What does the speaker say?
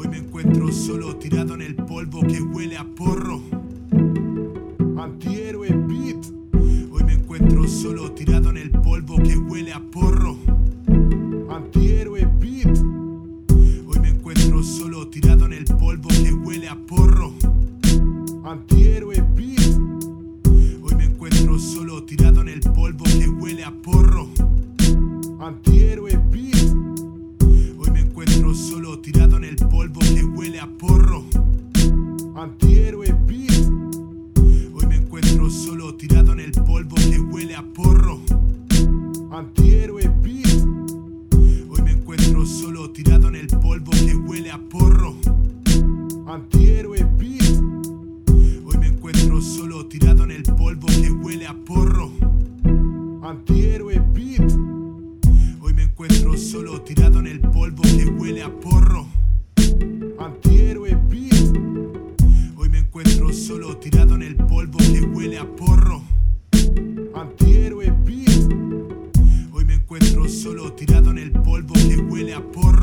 Hoy me encuentro solo tirado en el polvo que huele a porro. Antihéroe beat. Hoy me encuentro solo tirado en el polvo que huele a porro. Antihéroe beat. Hoy me encuentro solo tirado en el polvo que huele a porro. Antihéroe beat. Hoy me encuentro solo tirado en el polvo que huele a porro. Antihéroe polvo que huele a porro. Antihéroe beat. Hoy me encuentro solo tirado en el polvo que huele a porro. Antihéroe beat. Hoy me encuentro solo tirado en el polvo que huele a porro. Antihéroe beat. Hoy me encuentro solo tirado en el polvo que huele a porro. Antihéroe beat. Hoy me encuentro solo tirado en el polvo que huele a porro. Tirado en el polvo que huele a porro. Antihéroe beat. Hoy me encuentro solo tirado en el polvo que huele a porro.